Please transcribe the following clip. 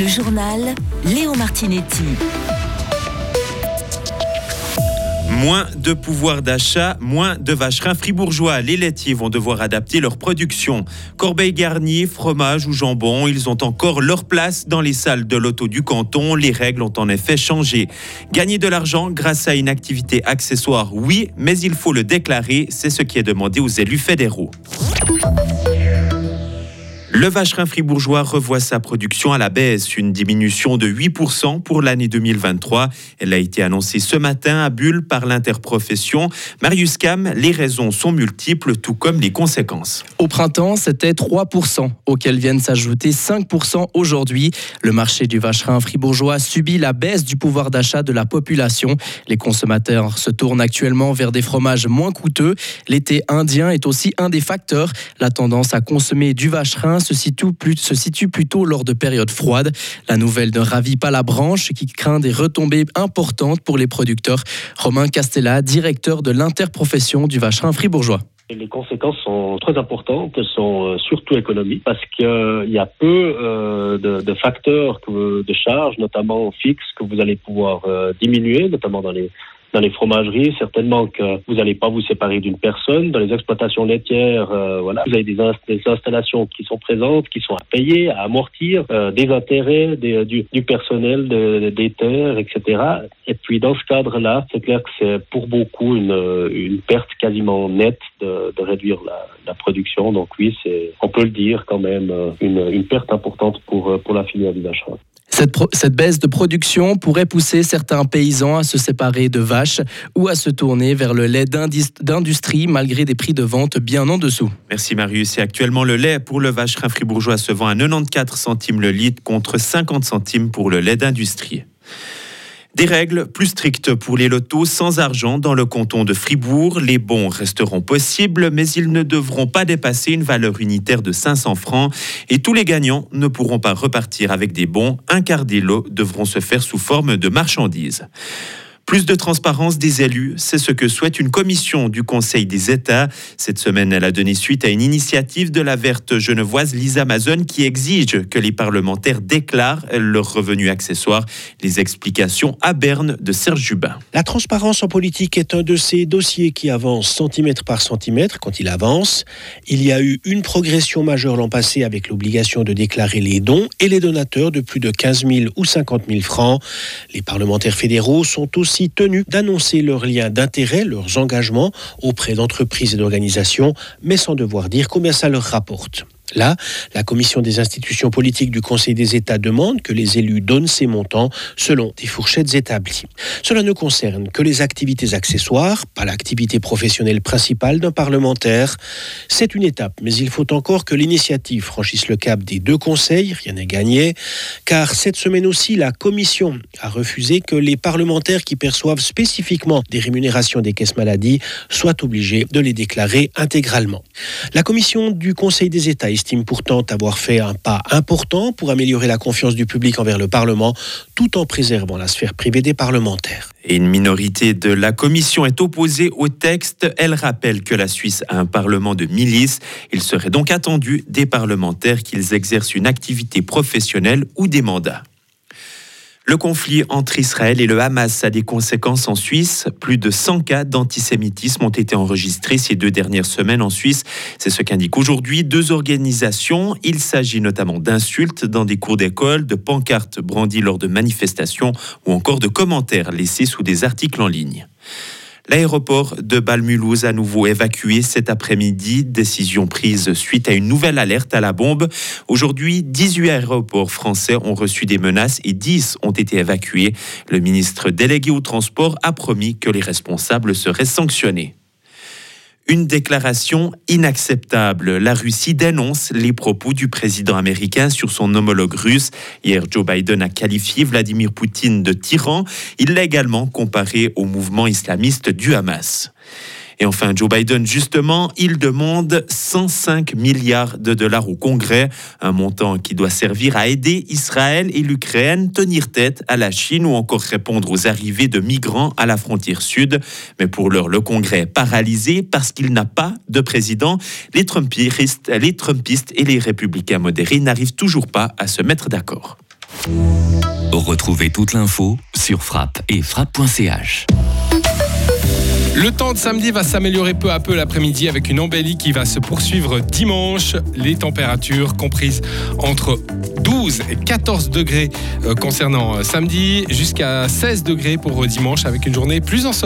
Le journal Léo Martinetti. Moins de pouvoir d'achat, moins de vacherins fribourgeois. Les laitiers vont devoir adapter leur production. Corbeilles garnies, fromage ou jambon, ils ont encore leur place dans les salles de l'auto du canton. Les règles ont en effet changé. Gagner de l'argent grâce à une activité accessoire, oui, mais il faut le déclarer. C'est ce qui est demandé aux élus fédéraux. Le vacherin fribourgeois revoit sa production à la baisse, une diminution de 8% pour l'année 2023. Elle a été annoncée ce matin à Bulle par l'interprofession. Marius Cam, les raisons sont multiples, tout comme les conséquences. Au printemps, c'était 3%, auxquels viennent s'ajouter 5% aujourd'hui. Le marché du vacherin fribourgeois subit la baisse du pouvoir d'achat de la population. Les consommateurs se tournent actuellement vers des fromages moins coûteux. L'été indien est aussi un des facteurs. La tendance à consommer du vacherin se situe, plutôt lors de périodes froides. La nouvelle ne ravit pas la branche qui craint des retombées importantes pour les producteurs. Romain Castella, directeur de l'interprofession du vacherin fribourgeois. Les conséquences sont très importantes, sont euh, surtout économiques, parce qu'il euh, y a peu euh, de, facteurs de charges, notamment fixes, que vous allez pouvoir diminuer, notamment dans les dans les fromageries, certainement que vous n'allez pas vous séparer d'une personne. Dans les exploitations laitières, euh, voilà, vous avez des, installations qui sont présentes, qui sont à payer, à amortir, euh, des intérêts des, du, du, personnel, des terres, etc. Et puis dans ce cadre-là, c'est clair que c'est pour beaucoup une, une perte quasiment nette de, de réduire la, la, production. Donc oui, c'est, on peut le dire quand même, euh, une, une perte importante pour, pour la filière du achat. Cette, baisse de production pourrait pousser certains paysans à se séparer de vaches ou à se tourner vers le lait d'industrie malgré des prix de vente bien en dessous. Merci Marius. Et actuellement, le lait pour le vacherin fribourgeois se vend à 94 centimes le litre contre 50 centimes pour le lait d'industrie. Des règles plus strictes pour les lotos sans argent dans le canton de Fribourg. Les bons resteront possibles, mais ils ne devront pas dépasser une valeur unitaire de 500 francs et tous les gagnants ne pourront pas repartir avec des bons. Un quart des lots devront se faire sous forme de marchandises. Plus de transparence des élus, c'est ce que souhaite une commission du Conseil des États. Cette semaine, elle a donné suite à une initiative de la verte genevoise Lisa Amazon qui exige que les parlementaires déclarent leurs revenus accessoires. Les explications à Berne de Serge Jubin. La transparence en politique est un de ces dossiers qui avance centimètre par centimètre quand il avance. Il y a eu une progression majeure l'an passé avec l'obligation de déclarer les dons et les donateurs de plus de 15 000 ou 50 000 francs. Les parlementaires fédéraux sont aussi tenus d'annoncer leurs liens d'intérêt, leurs engagements auprès d'entreprises et d'organisations, mais sans devoir dire combien ça leur rapporte. Là, la commission des institutions politiques du Conseil des États demande que les élus donnent ces montants selon des fourchettes établies. Cela ne concerne que les activités accessoires, pas l'activité professionnelle principale d'un parlementaire. C'est une étape, mais il faut encore que l'initiative franchisse le cap des deux conseils, rien n'est gagné, car cette semaine aussi, la commission a refusé que les parlementaires qui perçoivent spécifiquement des rémunérations des caisses maladies soient obligés de les déclarer intégralement. La commission du Conseil des États estime pourtant avoir fait un pas important pour améliorer la confiance du public envers le Parlement, tout en préservant la sphère privée des parlementaires. Une minorité de la Commission est opposée au texte. Elle rappelle que la Suisse a un Parlement de milices. Il serait donc attendu des parlementaires qu'ils exercent une activité professionnelle ou des mandats. Le conflit entre Israël et le Hamas a des conséquences en Suisse. Plus de 100 cas d'antisémitisme ont été enregistrés ces deux dernières semaines en Suisse. C'est ce qu'indiquent aujourd'hui deux organisations. Il s'agit notamment d'insultes dans des cours d'école, de pancartes brandies lors de manifestations ou encore de commentaires laissés sous des articles en ligne. L'aéroport de Balmulhouse à nouveau évacué cet après-midi. Décision prise suite à une nouvelle alerte à la bombe. Aujourd'hui, 18 aéroports français ont reçu des menaces et 10 ont été évacués. Le ministre délégué au transport a promis que les responsables seraient sanctionnés. Une déclaration inacceptable. La Russie dénonce les propos du président américain sur son homologue russe. Hier, Joe Biden a qualifié Vladimir Poutine de tyran. Il l'a également comparé au mouvement islamiste du Hamas. Et enfin, Joe Biden, justement, il demande 105 milliards de dollars au Congrès, un montant qui doit servir à aider Israël et l'Ukraine tenir tête à la Chine ou encore répondre aux arrivées de migrants à la frontière sud. Mais pour l'heure, le Congrès est paralysé parce qu'il n'a pas de président. Les Trumpistes, les Trumpistes et les républicains modérés n'arrivent toujours pas à se mettre d'accord. Retrouvez toute l'info sur frappe et frappe.ch. Le temps de samedi va s'améliorer peu à peu l'après-midi avec une embellie qui va se poursuivre dimanche. Les températures comprises entre 12 et 14 degrés euh, concernant euh, samedi, jusqu'à 16 degrés pour euh, dimanche avec une journée plus ensoleillée.